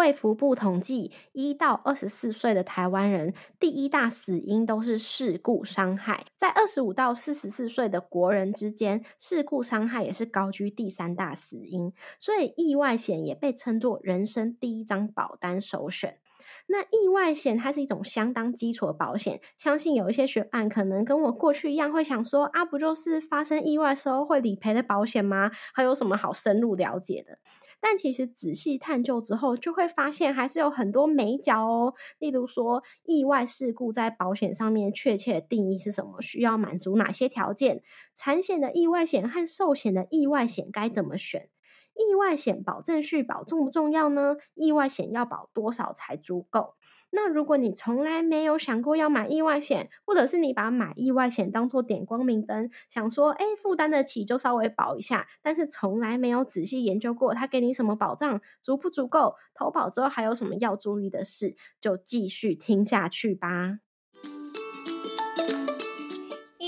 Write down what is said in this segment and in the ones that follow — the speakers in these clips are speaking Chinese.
卫福部统计，一到二十四岁的台湾人，第一大死因都是事故伤害。在二十五到四十四岁的国人之间，事故伤害也是高居第三大死因。所以，意外险也被称作人生第一张保单首选。那意外险它是一种相当基础的保险，相信有一些学伴可能跟我过去一样，会想说啊，不就是发生意外时候会理赔的保险吗？还有什么好深入了解的？但其实仔细探究之后，就会发现还是有很多美角哦。例如说，意外事故在保险上面确切的定义是什么？需要满足哪些条件？产险的意外险和寿险的意外险该怎么选？意外险保证续保重不重要呢？意外险要保多少才足够？那如果你从来没有想过要买意外险，或者是你把买意外险当做点光明灯，想说哎负担得起就稍微保一下，但是从来没有仔细研究过它给你什么保障，足不足够？投保之后还有什么要注意的事？就继续听下去吧。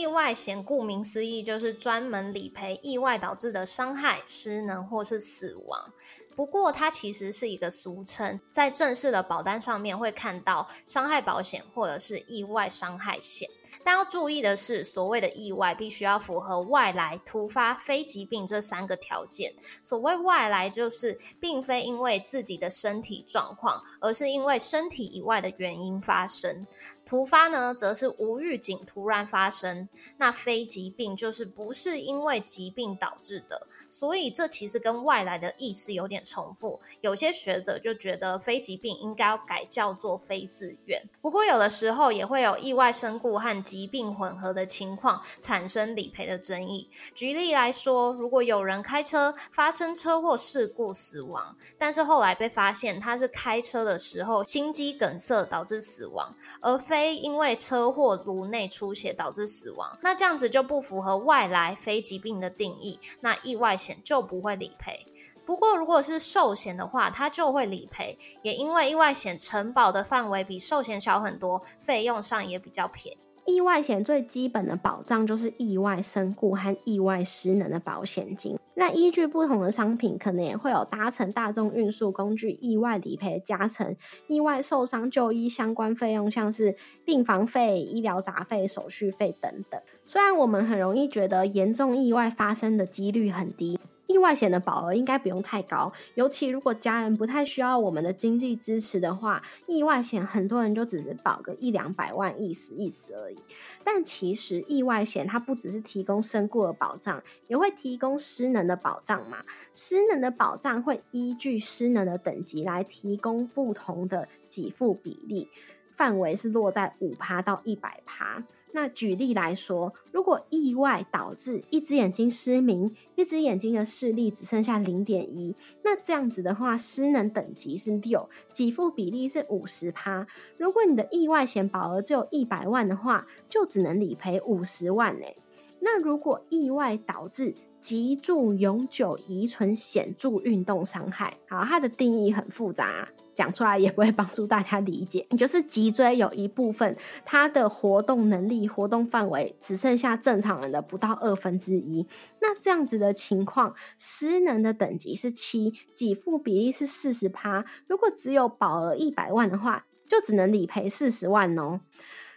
意外险顾名思义，就是专门理赔意外导致的伤害、失能或是死亡。不过，它其实是一个俗称，在正式的保单上面会看到伤害保险或者是意外伤害险。但要注意的是，所谓的意外必须要符合外来、突发、非疾病这三个条件。所谓外来，就是并非因为自己的身体状况，而是因为身体以外的原因发生。突发呢，则是无预警突然发生。那非疾病就是不是因为疾病导致的。所以这其实跟外来的意思有点重复。有些学者就觉得非疾病应该要改叫做非自愿。不过有的时候也会有意外身故和疾病混合的情况，产生理赔的争议。举例来说，如果有人开车发生车祸事故死亡，但是后来被发现他是开车的时候心肌梗塞导致死亡，而非因为车祸颅内出血导致死亡，那这样子就不符合外来非疾病的定义。那意外险就不会理赔。不过，如果是寿险的话，它就会理赔。也因为意外险承保的范围比寿险小很多，费用上也比较便宜。意外险最基本的保障就是意外身故和意外失能的保险金。那依据不同的商品，可能也会有搭乘大众运输工具意外理赔加成、意外受伤就医相关费用，像是病房费、医疗杂费、手续费等等。虽然我们很容易觉得严重意外发生的几率很低。意外险的保额应该不用太高，尤其如果家人不太需要我们的经济支持的话，意外险很多人就只是保个一两百万，意思意思而已。但其实意外险它不只是提供身故的保障，也会提供失能的保障嘛。失能的保障会依据失能的等级来提供不同的给付比例。范围是落在五趴到一百趴。那举例来说，如果意外导致一只眼睛失明，一只眼睛的视力只剩下零点一，那这样子的话，失能等级是六，给付比例是五十趴。如果你的意外险保额只有一百万的话，就只能理赔五十万呢。那如果意外导致脊柱永久遗存显著运动伤害，好，它的定义很复杂，讲出来也不会帮助大家理解。就是脊椎有一部分，它的活动能力、活动范围只剩下正常人的不到二分之一。那这样子的情况，失能的等级是七，给付比例是四十趴。如果只有保额一百万的话，就只能理赔四十万哦。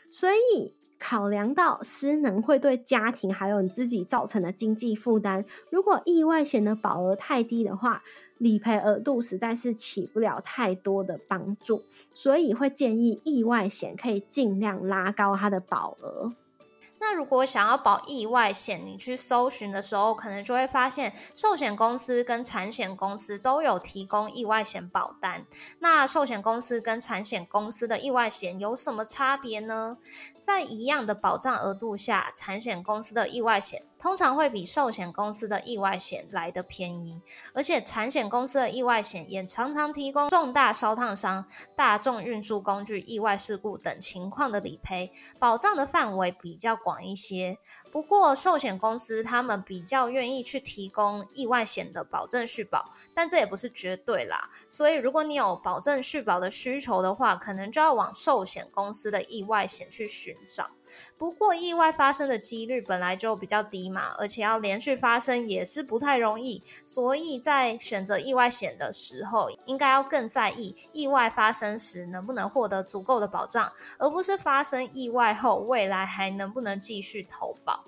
所以。考量到失能会对家庭还有你自己造成的经济负担，如果意外险的保额太低的话，理赔额度实在是起不了太多的帮助，所以会建议意外险可以尽量拉高它的保额。那如果想要保意外险，你去搜寻的时候，可能就会发现寿险公司跟产险公司都有提供意外险保单。那寿险公司跟产险公司的意外险有什么差别呢？在一样的保障额度下，产险公司的意外险。通常会比寿险公司的意外险来的便宜，而且产险公司的意外险也常常提供重大烧烫伤、大众运输工具意外事故等情况的理赔，保障的范围比较广一些。不过，寿险公司他们比较愿意去提供意外险的保证续保，但这也不是绝对啦。所以，如果你有保证续保的需求的话，可能就要往寿险公司的意外险去寻找。不过，意外发生的几率本来就比较低嘛，而且要连续发生也是不太容易。所以在选择意外险的时候，应该要更在意意外发生时能不能获得足够的保障，而不是发生意外后未来还能不能继续投保。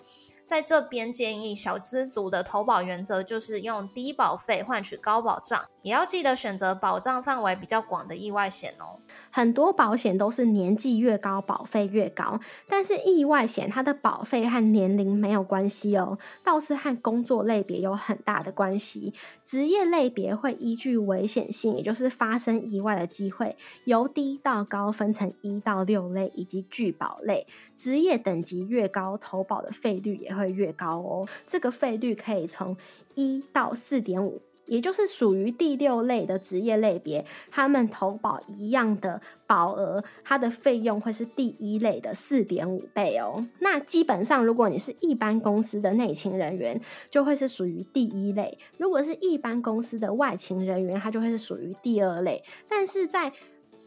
在这边建议小资族的投保原则就是用低保费换取高保障，也要记得选择保障范围比较广的意外险哦。很多保险都是年纪越高保费越高，但是意外险它的保费和年龄没有关系哦，倒是和工作类别有很大的关系。职业类别会依据危险性，也就是发生意外的机会，由低到高分成一到六类以及拒保类。职业等级越高，投保的费率也会越高哦。这个费率可以从一到四点五。也就是属于第六类的职业类别，他们投保一样的保额，它的费用会是第一类的四点五倍哦。那基本上，如果你是一般公司的内勤人员，就会是属于第一类；如果是一般公司的外勤人员，它就会是属于第二类。但是在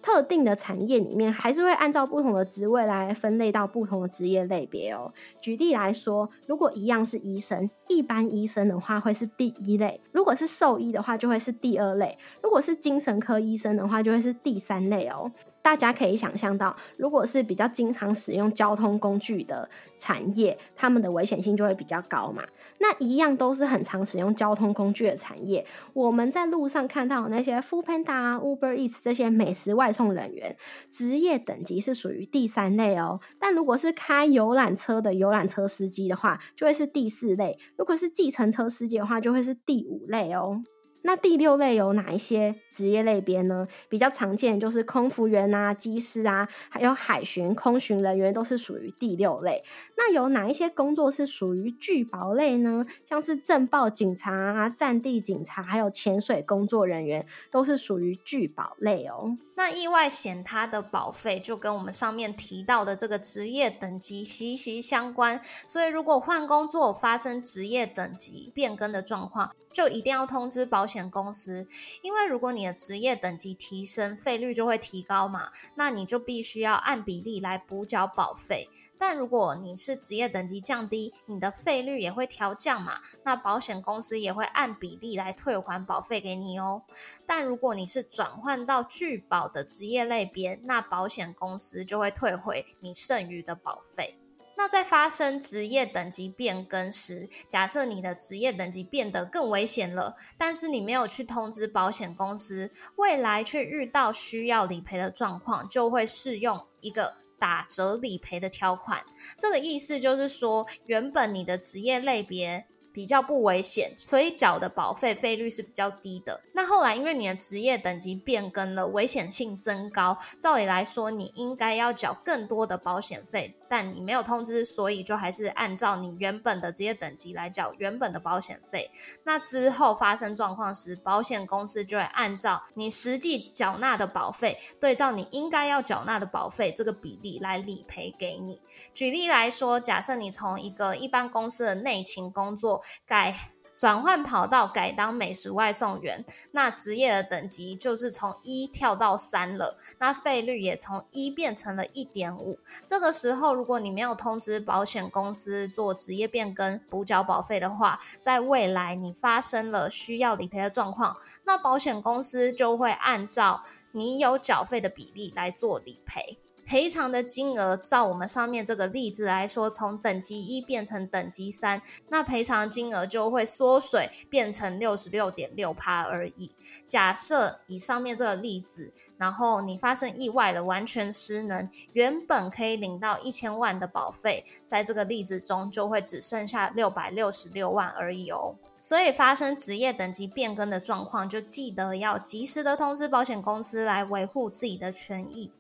特定的产业里面，还是会按照不同的职位来分类到不同的职业类别哦。举例来说，如果一样是医生，一般医生的话会是第一类；如果是兽医的话，就会是第二类；如果是精神科医生的话，就会是第三类哦。大家可以想象到，如果是比较经常使用交通工具的产业，他们的危险性就会比较高嘛。那一样都是很常使用交通工具的产业，我们在路上看到那些 f o o Panda、Uber Eats 这些美食外送人员，职业等级是属于第三类哦。但如果是开游览车的游览车司机的话，就会是第四类；如果是计程车司机的话，就会是第五类哦。那第六类有哪一些职业类别呢？比较常见就是空服员啊、机师啊，还有海巡、空巡人员都是属于第六类。那有哪一些工作是属于拒保类呢？像是政报警察啊、战地警察，还有潜水工作人员，都是属于拒保类哦。那意外险它的保费就跟我们上面提到的这个职业等级息息相关，所以如果换工作发生职业等级变更的状况，就一定要通知保。险公司，因为如果你的职业等级提升，费率就会提高嘛，那你就必须要按比例来补缴保费。但如果你是职业等级降低，你的费率也会调降嘛，那保险公司也会按比例来退还保费给你哦。但如果你是转换到拒保的职业类别，那保险公司就会退回你剩余的保费。那在发生职业等级变更时，假设你的职业等级变得更危险了，但是你没有去通知保险公司，未来却遇到需要理赔的状况，就会适用一个打折理赔的条款。这个意思就是说，原本你的职业类别。比较不危险，所以缴的保费费率是比较低的。那后来因为你的职业等级变更了，危险性增高，照理来说你应该要缴更多的保险费，但你没有通知，所以就还是按照你原本的职业等级来缴原本的保险费。那之后发生状况时，保险公司就会按照你实际缴纳的保费，对照你应该要缴纳的保费这个比例来理赔给你。举例来说，假设你从一个一般公司的内勤工作。改转换跑道，改当美食外送员，那职业的等级就是从一跳到三了，那费率也从一变成了一点五。这个时候，如果你没有通知保险公司做职业变更补缴保费的话，在未来你发生了需要理赔的状况，那保险公司就会按照你有缴费的比例来做理赔。赔偿的金额，照我们上面这个例子来说，从等级一变成等级三，那赔偿金额就会缩水，变成六十六点六趴而已。假设以上面这个例子，然后你发生意外了，完全失能，原本可以领到一千万的保费，在这个例子中就会只剩下六百六十六万而已哦。所以发生职业等级变更的状况，就记得要及时的通知保险公司来维护自己的权益。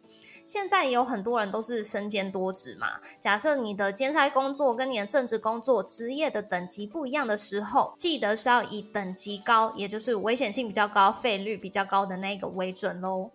现在也有很多人都是身兼多职嘛。假设你的兼差工作跟你的正职工作职业的等级不一样的时候，记得是要以等级高，也就是危险性比较高、费率比较高的那个为准喽。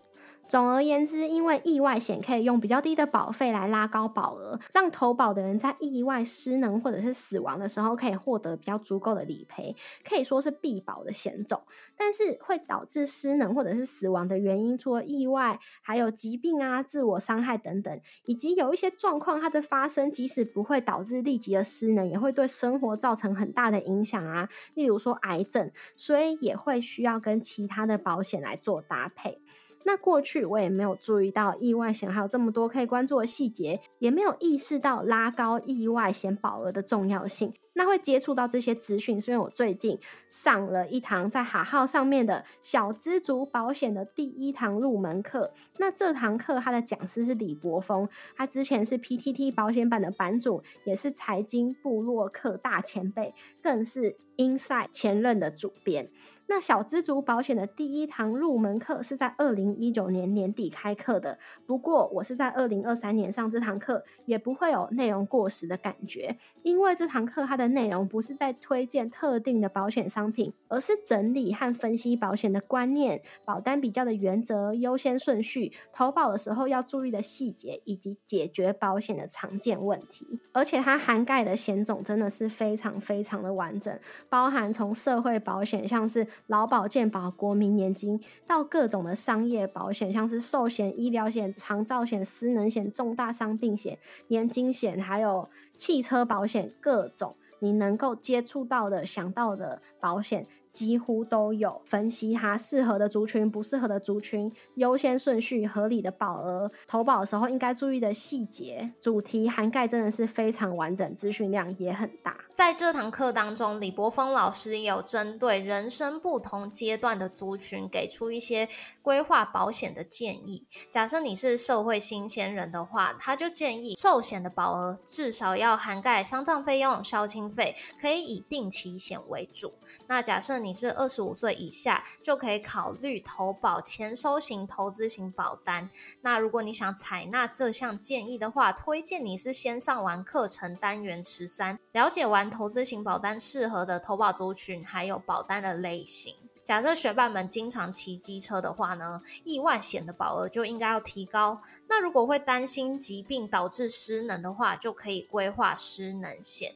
总而言之，因为意外险可以用比较低的保费来拉高保额，让投保的人在意外失能或者是死亡的时候可以获得比较足够的理赔，可以说是必保的险种。但是会导致失能或者是死亡的原因，除了意外，还有疾病啊、自我伤害等等，以及有一些状况它的发生，即使不会导致立即的失能，也会对生活造成很大的影响啊，例如说癌症，所以也会需要跟其他的保险来做搭配。那过去我也没有注意到意外险还有这么多可以关注的细节，也没有意识到拉高意外险保额的重要性。那会接触到这些资讯，是因为我最近上了一堂在哈号上面的小资族保险的第一堂入门课。那这堂课他的讲师是李博峰，他之前是 PTT 保险版的版主，也是财经部落客大前辈，更是 Inside 前任的主编。那小资族保险的第一堂入门课是在二零一九年年底开课的，不过我是在二零二三年上这堂课，也不会有内容过时的感觉，因为这堂课它的内容不是在推荐特定的保险商品，而是整理和分析保险的观念、保单比较的原则、优先顺序、投保的时候要注意的细节，以及解决保险的常见问题。而且它涵盖的险种真的是非常非常的完整，包含从社会保险，像是劳保、健保、国民年金，到各种的商业保险，像是寿险、医疗险、长照险、失能险、重大伤病险、年金险，还有汽车保险，各种你能够接触到的、想到的保险。几乎都有分析它适合的族群、不适合的族群、优先顺序、合理的保额、投保的时候应该注意的细节，主题涵盖真的是非常完整，资讯量也很大。在这堂课当中，李博峰老师也有针对人生不同阶段的族群，给出一些规划保险的建议。假设你是社会新鲜人的话，他就建议寿险的保额至少要涵盖丧葬费用、孝亲费，可以以定期险为主。那假设你是二十五岁以下，就可以考虑投保前收型投资型保单。那如果你想采纳这项建议的话，推荐你是先上完课程单元十三，了解完投资型保单适合的投保族群，还有保单的类型。假设学伴们经常骑机车的话呢，意外险的保额就应该要提高。那如果会担心疾病导致失能的话，就可以规划失能险。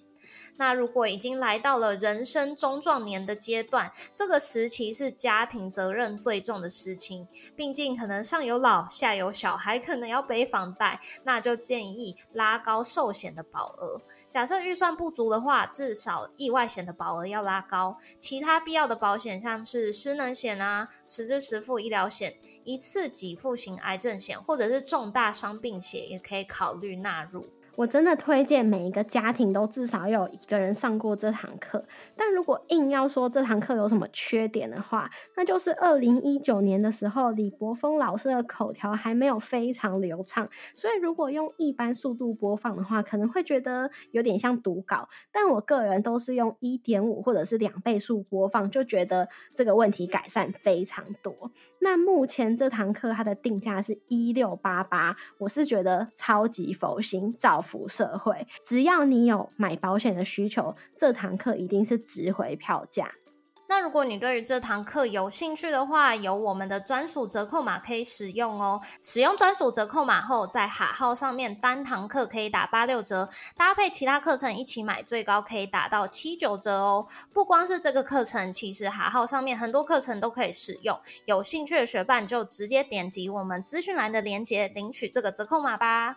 那如果已经来到了人生中壮年的阶段，这个时期是家庭责任最重的时期，毕竟可能上有老下有小，还可能要背房贷，那就建议拉高寿险的保额。假设预算不足的话，至少意外险的保额要拉高，其他必要的保险像是失能险啊、实支实付医疗险、一次给付型癌症险，或者是重大伤病险，也可以考虑纳入。我真的推荐每一个家庭都至少有一个人上过这堂课。但如果硬要说这堂课有什么缺点的话，那就是二零一九年的时候，李博峰老师的口条还没有非常流畅，所以如果用一般速度播放的话，可能会觉得有点像读稿。但我个人都是用一点五或者是两倍速播放，就觉得这个问题改善非常多。那目前这堂课它的定价是一六八八，我是觉得超级佛心，造福社会。只要你有买保险的需求，这堂课一定是值回票价。那如果你对于这堂课有兴趣的话，有我们的专属折扣码可以使用哦。使用专属折扣码后，在哈号上面单堂课可以打八六折，搭配其他课程一起买，最高可以打到七九折哦。不光是这个课程，其实哈号上面很多课程都可以使用。有兴趣的学伴就直接点击我们资讯栏的链接领取这个折扣码吧。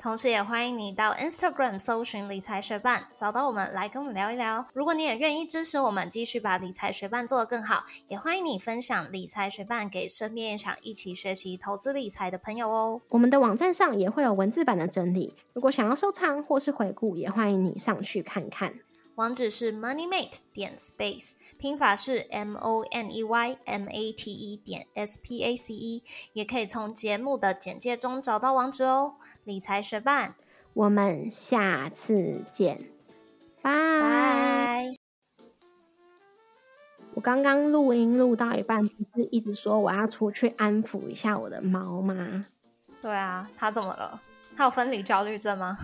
同时，也欢迎你到 Instagram 搜寻理财学伴，找到我们来跟我们聊一聊。如果你也愿意支持我们，继续把理财学伴做得更好，也欢迎你分享理财学伴给身边想一起学习投资理财的朋友哦。我们的网站上也会有文字版的整理，如果想要收藏或是回顾，也欢迎你上去看看。网址是 moneymate 点 space，拼法是 m o n e y m a t e 点 s p a c e，也可以从节目的简介中找到网址哦。理财学伴，我们下次见，拜。我刚刚录音录到一半，不是一直说我要出去安抚一下我的猫吗？对啊，它怎么了？它有分离焦虑症吗？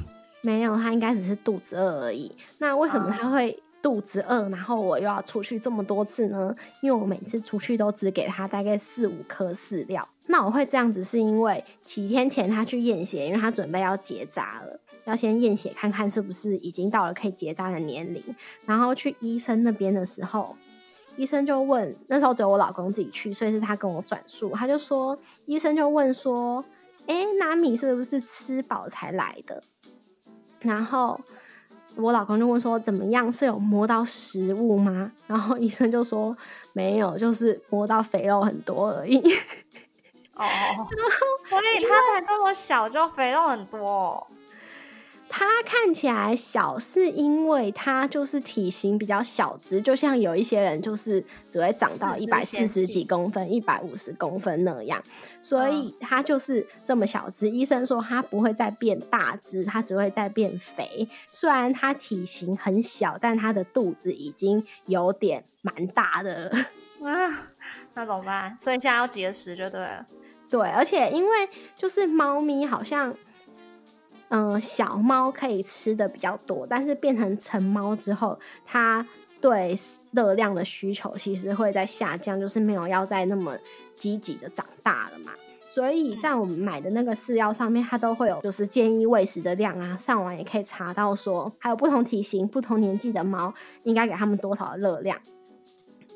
没有，他应该只是肚子饿而已。那为什么他会肚子饿，然后我又要出去这么多次呢？因为我每次出去都只给他大概四五颗饲料。那我会这样子，是因为几天前他去验血，因为他准备要结扎了，要先验血看看是不是已经到了可以结扎的年龄。然后去医生那边的时候，医生就问，那时候只有我老公自己去，所以是他跟我转述，他就说，医生就问说，哎，纳米是不是吃饱才来的？然后我老公就问说：“怎么样？是有摸到食物吗？”然后医生就说：“没有，就是摸到肥肉很多而已。”哦，所以他才这么小就肥肉很多。它看起来小，是因为它就是体型比较小只，就像有一些人就是只会长到一百四十几公分、一百五十公分那样，所以它就是这么小只。医生说它不会再变大只，它只会再变肥。虽然它体型很小，但它的肚子已经有点蛮大的。啊，那怎么办？所以现在要节食就对了。对，而且因为就是猫咪好像。嗯，小猫可以吃的比较多，但是变成成猫之后，它对热量的需求其实会在下降，就是没有要再那么积极的长大了嘛。所以在我们买的那个饲料上面，它都会有就是建议喂食的量啊，上网也可以查到说，还有不同体型、不同年纪的猫应该给它们多少的热量。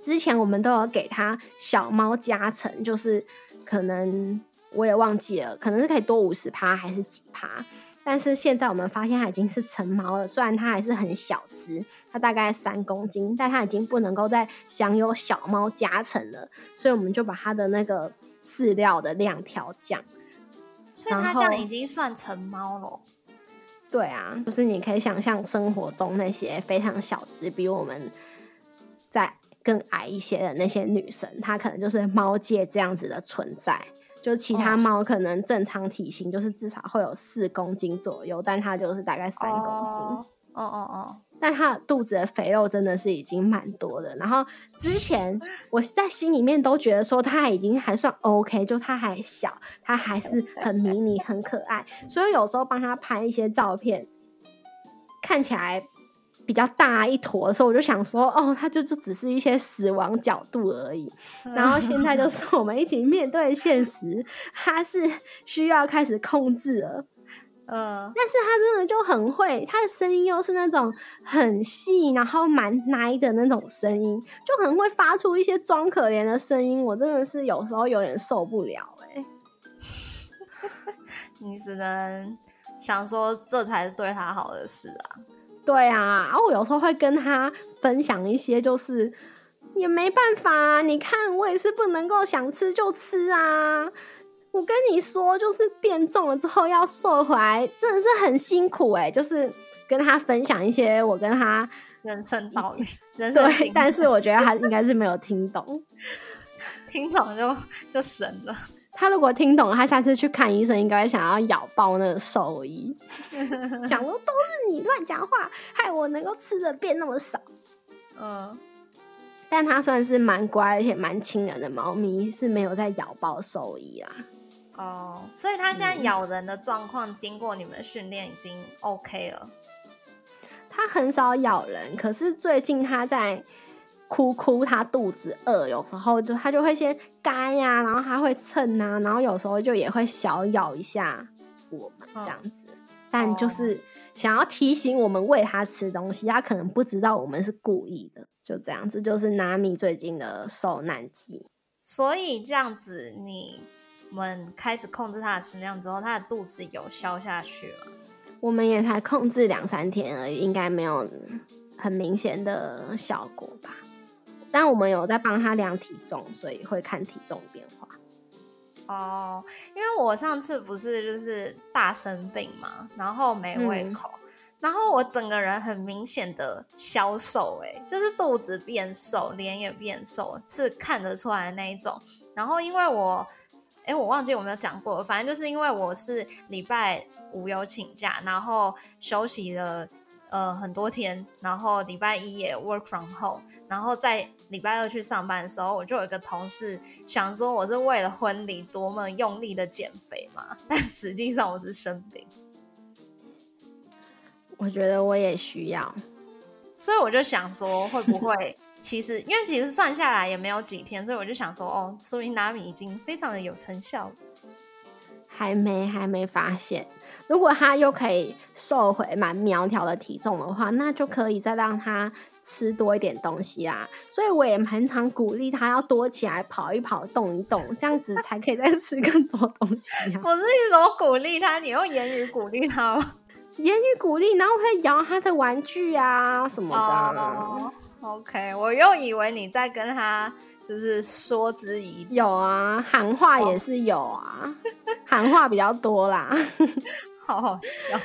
之前我们都有给它小猫加成，就是可能我也忘记了，可能是可以多五十趴还是几趴。但是现在我们发现它已经是成猫了，虽然它还是很小只，它大概三公斤，但它已经不能够再享有小猫加成了，所以我们就把它的那个饲料的量调降。所以它这样已经算成猫了。对啊，就是你可以想象生活中那些非常小只，比我们在更矮一些的那些女生，她可能就是猫界这样子的存在。就其他猫可能正常体型就是至少会有四公斤左右，但它就是大概三公斤。哦哦哦！但它肚子的肥肉真的是已经蛮多的。然后之前我在心里面都觉得说它已经还算 OK，就它还小，它还是很迷你、很可爱。所以有时候帮它拍一些照片，看起来。比较大一坨的时候，我就想说，哦，它就就只是一些死亡角度而已。然后现在就是我们一起面对现实，它是需要开始控制了。呃，但是他真的就很会，他的声音又是那种很细，然后蛮奶的那种声音，就很会发出一些装可怜的声音。我真的是有时候有点受不了哎。你只能想说，这才是对他好的事啊。对啊，然后我有时候会跟他分享一些，就是也没办法，你看我也是不能够想吃就吃啊。我跟你说，就是变重了之后要瘦回来，真的是很辛苦哎。就是跟他分享一些我跟他人生道理，人生对，但是我觉得他应该是没有听懂，听懂就就神了。他如果听懂，他下次去看医生，应该想要咬爆那个兽医，想说都是你乱讲话，害我能够吃的变那么少。嗯，但他算是蛮乖而且蛮亲人的猫咪，是没有在咬爆兽医啦。哦，所以它现在咬人的状况，经过你们的训练已经 OK 了。它很少咬人，可是最近它在。哭哭，他肚子饿，有时候就他就会先干呀，然后他会蹭啊，然后有时候就也会小咬一下我们这样子，但就是想要提醒我们喂他吃东西，他可能不知道我们是故意的，就这样子，就是纳米最近的受难记。所以这样子，你们开始控制他的食量之后，他的肚子有消下去了？我们也才控制两三天而已，应该没有很明显的效果吧。但我们有在帮他量体重，所以会看体重变化。哦，因为我上次不是就是大生病嘛，然后没胃口，然后我整个人很明显的消瘦，哎，就是肚子变瘦，脸也变瘦，是看得出来的那一种。然后因为我，哎，我忘记有没有讲过，反正就是因为我是礼拜五有请假，然后休息了。呃，很多天，然后礼拜一也 work from home，然后在礼拜二去上班的时候，我就有一个同事想说我是为了婚礼多么用力的减肥嘛，但实际上我是生病。我觉得我也需要。所以我就想说，会不会其实因为其实算下来也没有几天，所以我就想说，哦，说明纳米已经非常的有成效。还没还没发现，如果他又可以瘦回蛮苗条的体重的话，那就可以再让他吃多一点东西啊。所以我也很常鼓励他要多起来跑一跑、动一动，这样子才可以再吃更多东西啊。我自己怎么鼓励他？你用言语鼓励他吗？言语鼓励，然后会摇他的玩具啊什么的。哦，OK，我又以为你在跟他就是说之以理。有啊，喊话也是有啊，喊话比较多啦。好好笑。